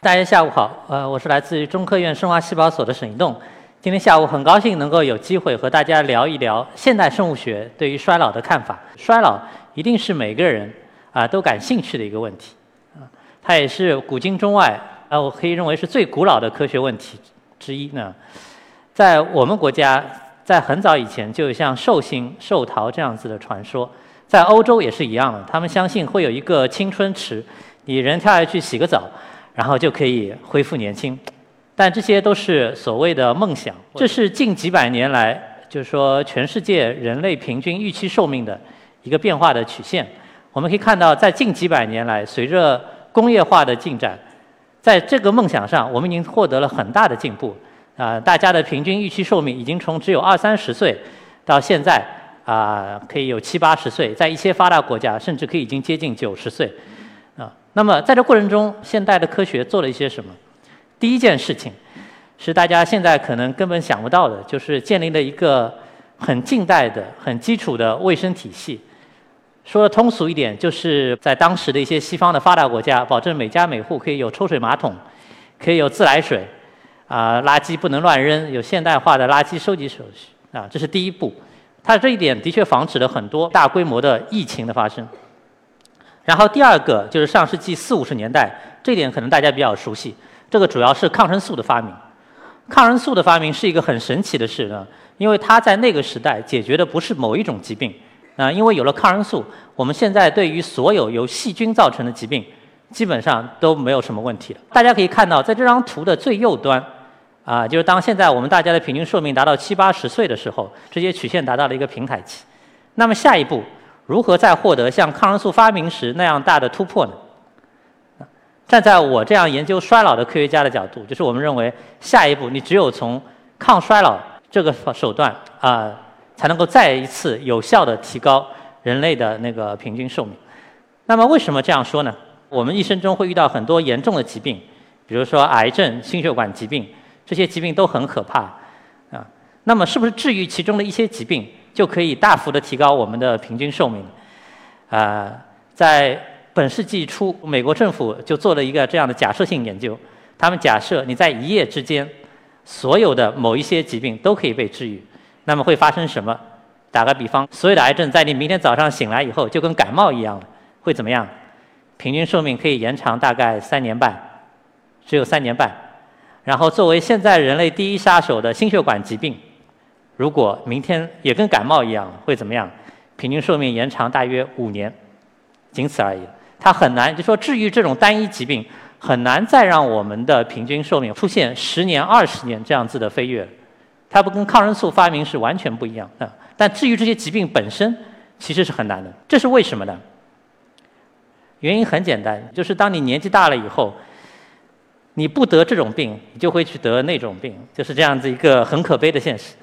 大家下午好，呃，我是来自于中科院生化细胞所的沈一栋。今天下午很高兴能够有机会和大家聊一聊现代生物学对于衰老的看法。衰老一定是每个人啊都感兴趣的一个问题，啊，它也是古今中外啊，我可以认为是最古老的科学问题之一呢。在我们国家，在很早以前就有像寿星、寿桃这样子的传说，在欧洲也是一样的，他们相信会有一个青春池，你人跳下去洗个澡。然后就可以恢复年轻，但这些都是所谓的梦想。这是近几百年来，就是说全世界人类平均预期寿命的一个变化的曲线。我们可以看到，在近几百年来，随着工业化的进展，在这个梦想上，我们已经获得了很大的进步。啊，大家的平均预期寿命已经从只有二三十岁，到现在啊可以有七八十岁，在一些发达国家，甚至可以已经接近九十岁。啊那么在这过程中，现代的科学做了一些什么？第一件事情是大家现在可能根本想不到的，就是建立了一个很近代的、很基础的卫生体系。说的通俗一点，就是在当时的一些西方的发达国家，保证每家每户可以有抽水马桶，可以有自来水，啊，垃圾不能乱扔，有现代化的垃圾收集手续，啊，这是第一步。它这一点的确防止了很多大规模的疫情的发生。然后第二个就是上世纪四五十年代，这点可能大家比较熟悉。这个主要是抗生素的发明。抗生素的发明是一个很神奇的事呢，因为它在那个时代解决的不是某一种疾病啊，因为有了抗生素，我们现在对于所有由细菌造成的疾病，基本上都没有什么问题了。大家可以看到，在这张图的最右端，啊，就是当现在我们大家的平均寿命达到七八十岁的时候，这些曲线达到了一个平台期。那么下一步。如何再获得像抗生素发明时那样大的突破呢？站在我这样研究衰老的科学家的角度，就是我们认为下一步你只有从抗衰老这个手段啊，才能够再一次有效的提高人类的那个平均寿命。那么为什么这样说呢？我们一生中会遇到很多严重的疾病，比如说癌症、心血管疾病，这些疾病都很可怕啊。那么是不是治愈其中的一些疾病？就可以大幅的提高我们的平均寿命。啊，在本世纪初，美国政府就做了一个这样的假设性研究。他们假设你在一夜之间，所有的某一些疾病都可以被治愈，那么会发生什么？打个比方，所有的癌症在你明天早上醒来以后就跟感冒一样了，会怎么样？平均寿命可以延长大概三年半，只有三年半。然后作为现在人类第一杀手的心血管疾病。如果明天也跟感冒一样，会怎么样？平均寿命延长大约五年，仅此而已。它很难，就说治愈这种单一疾病，很难再让我们的平均寿命出现十年、二十年这样子的飞跃。它不跟抗生素发明是完全不一样的。但治愈这些疾病本身其实是很难的。这是为什么呢？原因很简单，就是当你年纪大了以后，你不得这种病，你就会去得那种病，就是这样子一个很可悲的现实。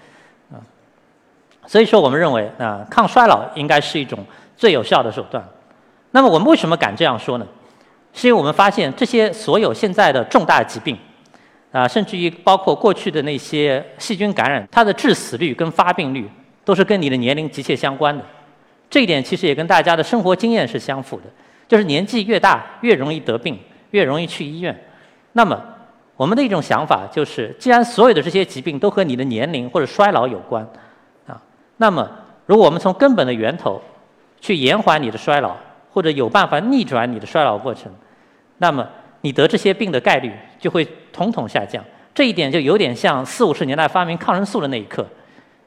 所以说，我们认为啊，抗衰老应该是一种最有效的手段。那么，我们为什么敢这样说呢？是因为我们发现这些所有现在的重大疾病，啊，甚至于包括过去的那些细菌感染，它的致死率跟发病率都是跟你的年龄急切相关的。这一点其实也跟大家的生活经验是相符的，就是年纪越大越容易得病，越容易去医院。那么，我们的一种想法就是，既然所有的这些疾病都和你的年龄或者衰老有关。那么，如果我们从根本的源头去延缓你的衰老，或者有办法逆转你的衰老过程，那么你得这些病的概率就会统统下降。这一点就有点像四五十年代发明抗生素的那一刻，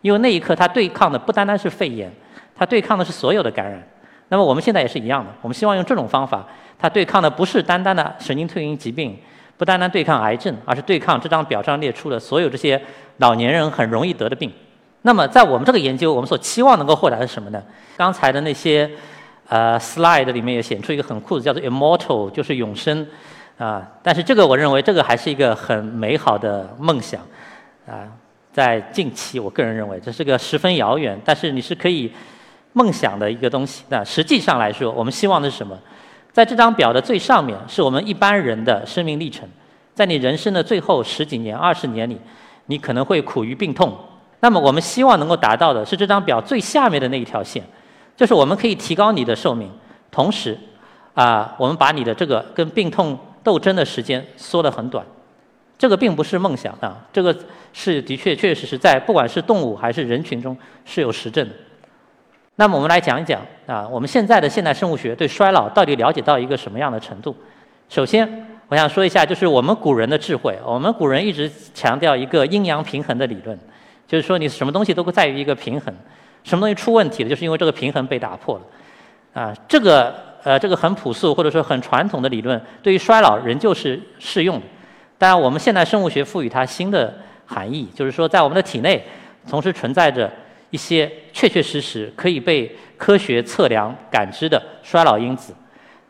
因为那一刻它对抗的不单单是肺炎，它对抗的是所有的感染。那么我们现在也是一样的，我们希望用这种方法，它对抗的不是单单的神经退行疾病，不单单对抗癌症，而是对抗这张表上列出的所有这些老年人很容易得的病。那么，在我们这个研究，我们所期望能够获得的是什么呢？刚才的那些呃 slide 里面也显出一个很酷的，叫做 immortal，就是永生啊。但是这个我认为这个还是一个很美好的梦想啊。在近期，我个人认为这是个十分遥远，但是你是可以梦想的一个东西。那实际上来说，我们希望的是什么？在这张表的最上面，是我们一般人的生命历程，在你人生的最后十几年、二十年里，你可能会苦于病痛。那么我们希望能够达到的是这张表最下面的那一条线，就是我们可以提高你的寿命，同时，啊，我们把你的这个跟病痛斗争的时间缩得很短。这个并不是梦想啊，这个是的确确实实在不管是动物还是人群中是有实证的。那么我们来讲一讲啊，我们现在的现代生物学对衰老到底了解到一个什么样的程度？首先，我想说一下，就是我们古人的智慧。我们古人一直强调一个阴阳平衡的理论，就是说你什么东西都在于一个平衡，什么东西出问题了，就是因为这个平衡被打破了。啊，这个呃，这个很朴素或者说很传统的理论，对于衰老仍旧是适用的。当然，我们现代生物学赋予它新的含义，就是说在我们的体内同时存在着。一些确确实实可以被科学测量、感知的衰老因子，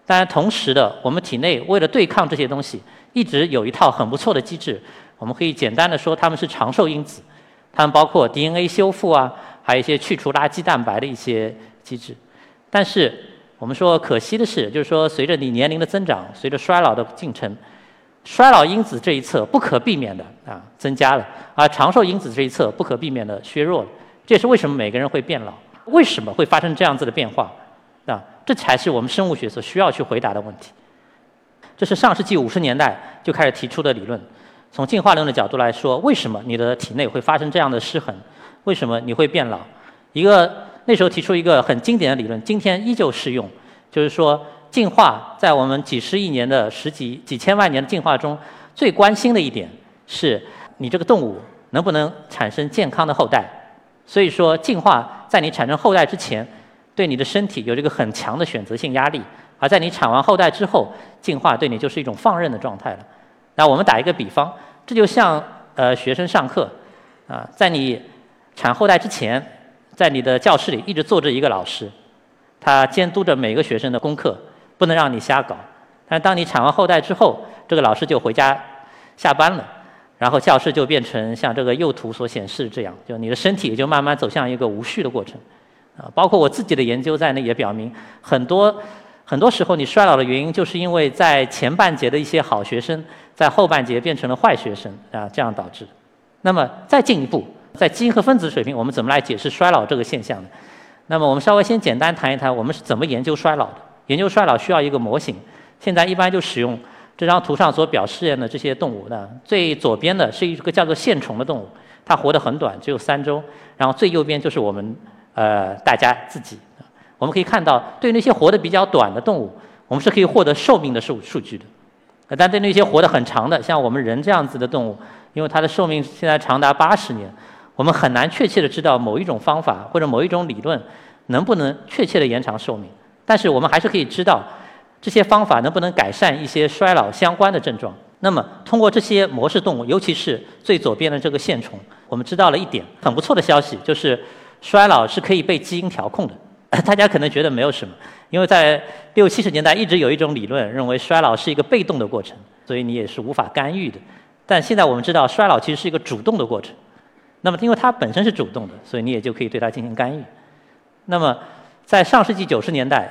当然，同时的，我们体内为了对抗这些东西，一直有一套很不错的机制。我们可以简单的说，它们是长寿因子，它们包括 DNA 修复啊，还有一些去除垃圾蛋白的一些机制。但是，我们说可惜的是，就是说，随着你年龄的增长，随着衰老的进程，衰老因子这一侧不可避免的啊增加了，而长寿因子这一侧不可避免的削弱了。这也是为什么每个人会变老，为什么会发生这样子的变化，啊，这才是我们生物学所需要去回答的问题。这是上世纪五十年代就开始提出的理论。从进化论的角度来说，为什么你的体内会发生这样的失衡？为什么你会变老？一个那时候提出一个很经典的理论，今天依旧适用，就是说，进化在我们几十亿年的十几几千万年的进化中，最关心的一点是你这个动物能不能产生健康的后代。所以说，进化在你产生后代之前，对你的身体有这个很强的选择性压力；而在你产完后代之后，进化对你就是一种放任的状态了。那我们打一个比方，这就像呃学生上课，啊，在你产后代之前，在你的教室里一直坐着一个老师，他监督着每个学生的功课，不能让你瞎搞。但当你产完后代之后，这个老师就回家下班了。然后教室就变成像这个右图所显示这样，就你的身体也就慢慢走向一个无序的过程，啊，包括我自己的研究在内也表明，很多很多时候你衰老的原因就是因为在前半节的一些好学生，在后半节变成了坏学生啊，这样导致。那么再进一步，在基因和分子水平，我们怎么来解释衰老这个现象呢？那么我们稍微先简单谈一谈，我们是怎么研究衰老的？研究衰老需要一个模型，现在一般就使用。这张图上所表示的这些动物呢，最左边的是一个叫做线虫的动物，它活得很短，只有三周。然后最右边就是我们呃大家自己。我们可以看到，对那些活得比较短的动物，我们是可以获得寿命的数数据的。但对那些活得很长的，像我们人这样子的动物，因为它的寿命现在长达八十年，我们很难确切的知道某一种方法或者某一种理论能不能确切的延长寿命。但是我们还是可以知道。这些方法能不能改善一些衰老相关的症状？那么，通过这些模式动物，尤其是最左边的这个线虫，我们知道了一点很不错的消息，就是衰老是可以被基因调控的。大家可能觉得没有什么，因为在六七十年代一直有一种理论认为衰老是一个被动的过程，所以你也是无法干预的。但现在我们知道，衰老其实是一个主动的过程。那么，因为它本身是主动的，所以你也就可以对它进行干预。那么，在上世纪九十年代。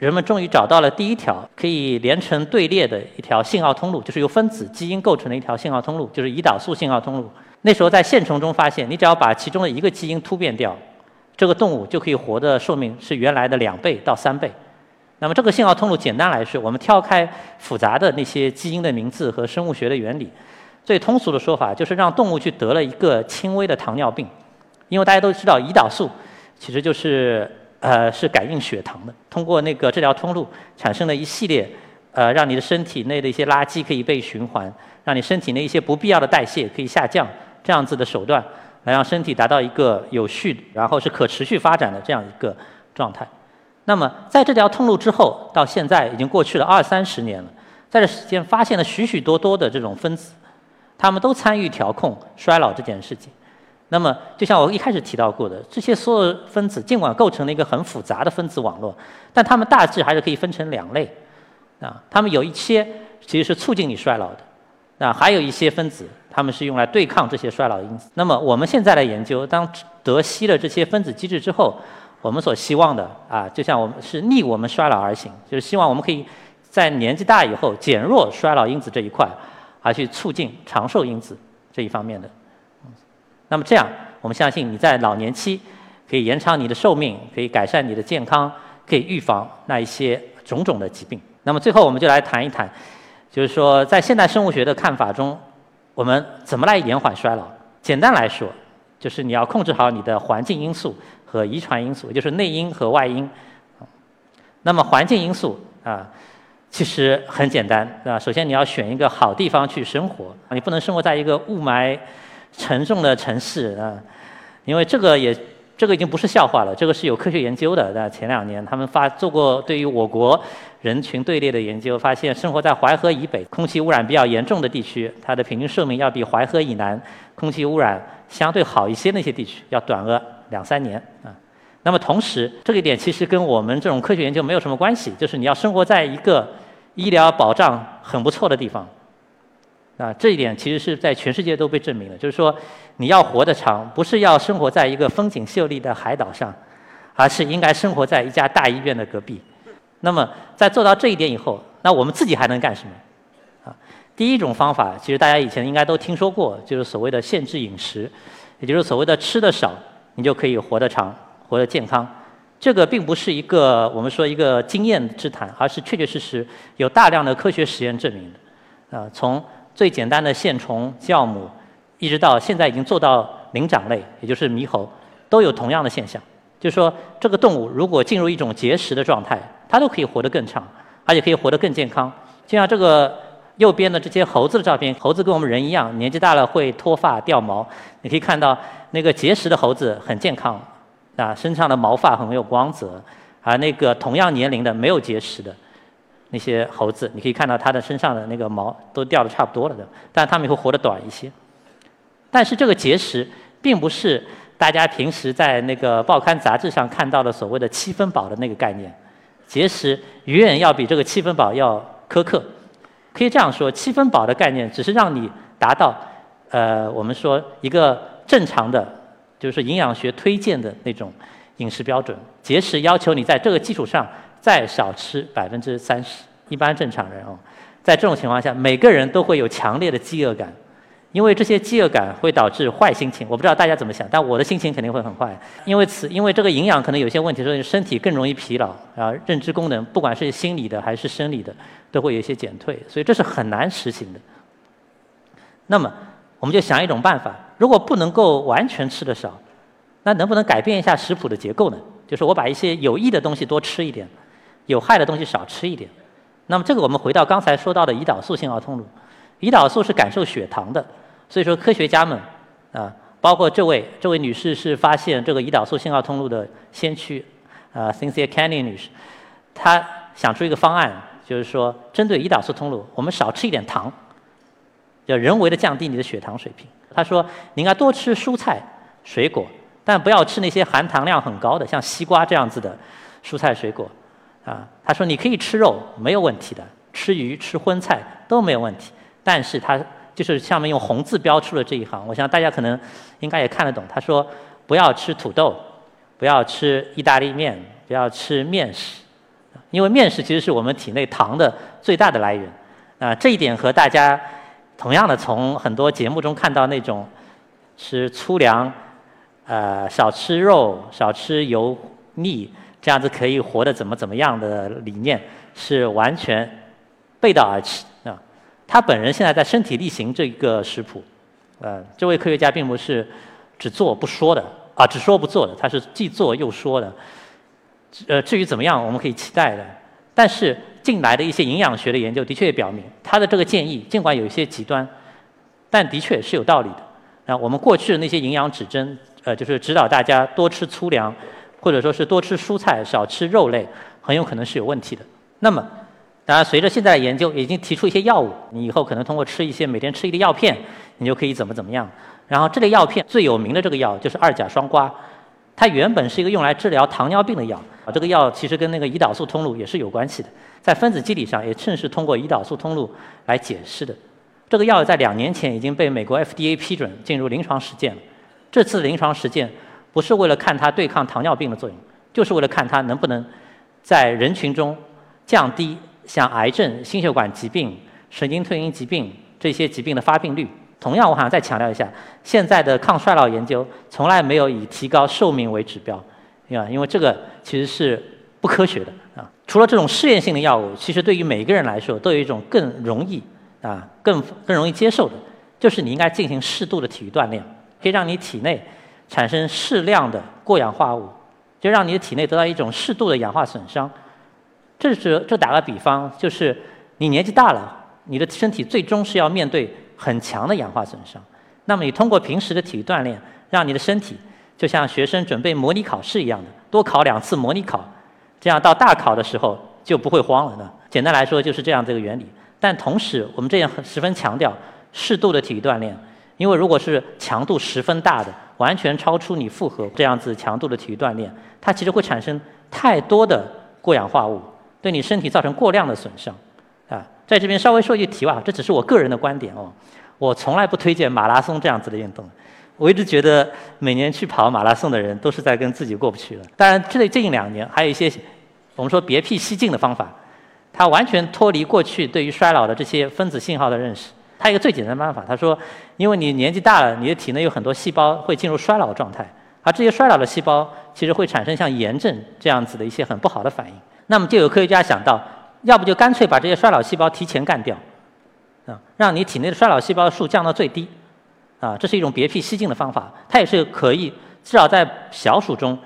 人们终于找到了第一条可以连成队列的一条信号通路，就是由分子基因构成的一条信号通路，就是胰岛素信号通路。那时候在线虫中发现，你只要把其中的一个基因突变掉，这个动物就可以活的寿命是原来的两倍到三倍。那么这个信号通路简单来说，我们挑开复杂的那些基因的名字和生物学的原理，最通俗的说法就是让动物去得了一个轻微的糖尿病，因为大家都知道胰岛素其实就是。呃，是感应血糖的。通过那个这条通路，产生了一系列，呃，让你的身体内的一些垃圾可以被循环，让你身体内一些不必要的代谢可以下降，这样子的手段，来让身体达到一个有序，然后是可持续发展的这样一个状态。那么，在这条通路之后，到现在已经过去了二三十年了，在这时间发现了许许多多的这种分子，他们都参与调控衰老这件事情。那么，就像我一开始提到过的，这些所有分子尽管构成了一个很复杂的分子网络，但它们大致还是可以分成两类，啊，它们有一些其实是促进你衰老的，啊，还有一些分子，它们是用来对抗这些衰老因子。那么我们现在来研究，当得悉了这些分子机制之后，我们所希望的啊，就像我们是逆我们衰老而行，就是希望我们可以在年纪大以后减弱衰老因子这一块，而去促进长寿因子这一方面的。那么这样，我们相信你在老年期可以延长你的寿命，可以改善你的健康，可以预防那一些种种的疾病。那么最后，我们就来谈一谈，就是说，在现代生物学的看法中，我们怎么来延缓衰老？简单来说，就是你要控制好你的环境因素和遗传因素，也就是内因和外因。那么环境因素啊，其实很简单啊。首先你要选一个好地方去生活，你不能生活在一个雾霾沉重的城市啊，因为这个也这个已经不是笑话了，这个是有科学研究的。在前两年他们发做过对于我国人群队列的研究，发现生活在淮河以北空气污染比较严重的地区，它的平均寿命要比淮河以南空气污染相对好一些那些地区要短个两三年啊。那么同时，这一点其实跟我们这种科学研究没有什么关系，就是你要生活在一个医疗保障很不错的地方，啊，这一点其实是在全世界都被证明了。就是说，你要活得长，不是要生活在一个风景秀丽的海岛上，而是应该生活在一家大医院的隔壁。那么，在做到这一点以后，那我们自己还能干什么？啊，第一种方法，其实大家以前应该都听说过，就是所谓的限制饮食，也就是所谓的吃的少，你就可以活得长。活得健康，这个并不是一个我们说一个经验之谈，而是确确实实有大量的科学实验证明的。啊，从最简单的线虫、酵母，一直到现在已经做到灵长类，也就是猕猴，都有同样的现象。就是说，这个动物如果进入一种节食的状态，它都可以活得更长，而且可以活得更健康。就像这个右边的这些猴子的照片，猴子跟我们人一样，年纪大了会脱发掉毛。你可以看到那个节食的猴子很健康。啊，身上的毛发很有光泽，而那个同样年龄的没有结石的那些猴子，你可以看到它的身上的那个毛都掉的差不多了的，但它们也会活得短一些。但是这个结石并不是大家平时在那个报刊杂志上看到的所谓的七分饱的那个概念，结石远远要比这个七分饱要苛刻。可以这样说，七分饱的概念只是让你达到呃，我们说一个正常的。就是营养学推荐的那种饮食标准，节食要求你在这个基础上再少吃百分之三十。一般正常人哦，在这种情况下，每个人都会有强烈的饥饿感，因为这些饥饿感会导致坏心情。我不知道大家怎么想，但我的心情肯定会很坏，因为此因为这个营养可能有些问题，所以身体更容易疲劳，啊，认知功能不管是心理的还是生理的都会有一些减退，所以这是很难实行的。那么我们就想一种办法。如果不能够完全吃的少，那能不能改变一下食谱的结构呢？就是我把一些有益的东西多吃一点，有害的东西少吃一点。那么这个我们回到刚才说到的胰岛素信号通路，胰岛素是感受血糖的，所以说科学家们啊，包括这位这位女士是发现这个胰岛素信号通路的先驱，啊，Cynthia Canning 女士，她想出一个方案，就是说针对胰岛素通路，我们少吃一点糖，要人为的降低你的血糖水平。她说：“你应该多吃蔬菜、水果，但不要吃那些含糖量很高的，像西瓜这样子的蔬菜水果。啊，他说你可以吃肉，没有问题的，吃鱼、吃荤菜都没有问题。但是他就是下面用红字标出了这一行，我想大家可能应该也看得懂。他说不要吃土豆，不要吃意大利面，不要吃面食，因为面食其实是我们体内糖的最大的来源。啊，这一点和大家。”同样的，从很多节目中看到那种吃粗粮、呃少吃肉、少吃油腻，这样子可以活得怎么怎么样的理念，是完全背道而驰啊！他本人现在在身体力行这个食谱，呃，这位科学家并不是只做不说的啊，只说不做的，他是既做又说的。呃，至于怎么样，我们可以期待的，但是。近来的一些营养学的研究的确也表明，他的这个建议尽管有一些极端，但的确是有道理的。啊，我们过去的那些营养指针，呃，就是指导大家多吃粗粮，或者说是多吃蔬菜、少吃肉类，很有可能是有问题的。那么，当然随着现在的研究，已经提出一些药物，你以后可能通过吃一些每天吃一个药片，你就可以怎么怎么样。然后这类药片最有名的这个药就是二甲双胍，它原本是一个用来治疗糖尿病的药啊，这个药其实跟那个胰岛素通路也是有关系的。在分子机理上也正是通过胰岛素通路来解释的。这个药在两年前已经被美国 FDA 批准进入临床实践了。这次临床实践不是为了看它对抗糖尿病的作用，就是为了看它能不能在人群中降低像癌症、心血管疾病、神经退行疾病这些疾病的发病率。同样，我还想再强调一下，现在的抗衰老研究从来没有以提高寿命为指标，啊，因为这个其实是不科学的啊。除了这种试验性的药物，其实对于每个人来说都有一种更容易啊、更更容易接受的，就是你应该进行适度的体育锻炼，可以让你体内产生适量的过氧化物，就让你的体内得到一种适度的氧化损伤。这是这打个比方，就是你年纪大了，你的身体最终是要面对很强的氧化损伤。那么你通过平时的体育锻炼，让你的身体就像学生准备模拟考试一样的，多考两次模拟考，这样到大考的时候就不会慌了呢。简单来说就是这样这个原理。但同时，我们这样十分强调适度的体育锻炼，因为如果是强度十分大的，完全超出你负荷这样子强度的体育锻炼，它其实会产生太多的过氧化物，对你身体造成过量的损伤。啊，在这边稍微说一句题外话，这只是我个人的观点哦。我从来不推荐马拉松这样子的运动。我一直觉得每年去跑马拉松的人都是在跟自己过不去了。当然，这最近两年还有一些我们说别辟蹊径的方法，它完全脱离过去对于衰老的这些分子信号的认识。它有一个最简单的办法，他说，因为你年纪大了，你的体内有很多细胞会进入衰老状态，而这些衰老的细胞其实会产生像炎症这样子的一些很不好的反应。那么就有科学家想到，要不就干脆把这些衰老细胞提前干掉，啊，让你体内的衰老细胞数降到最低，啊，这是一种别辟蹊径的方法，它也是可以至少在小鼠中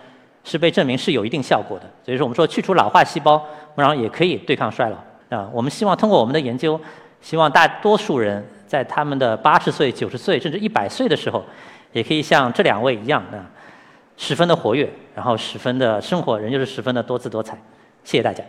是被证明是有一定效果的。所以说，我们说去除老化细胞，然后也可以对抗衰老啊。我们希望通过我们的研究。希望大多数人在他们的八十岁、九十岁甚至一百岁的时候，也可以像这两位一样啊，十分的活跃，然后十分的生活仍旧是十分的多姿多彩。谢谢大家。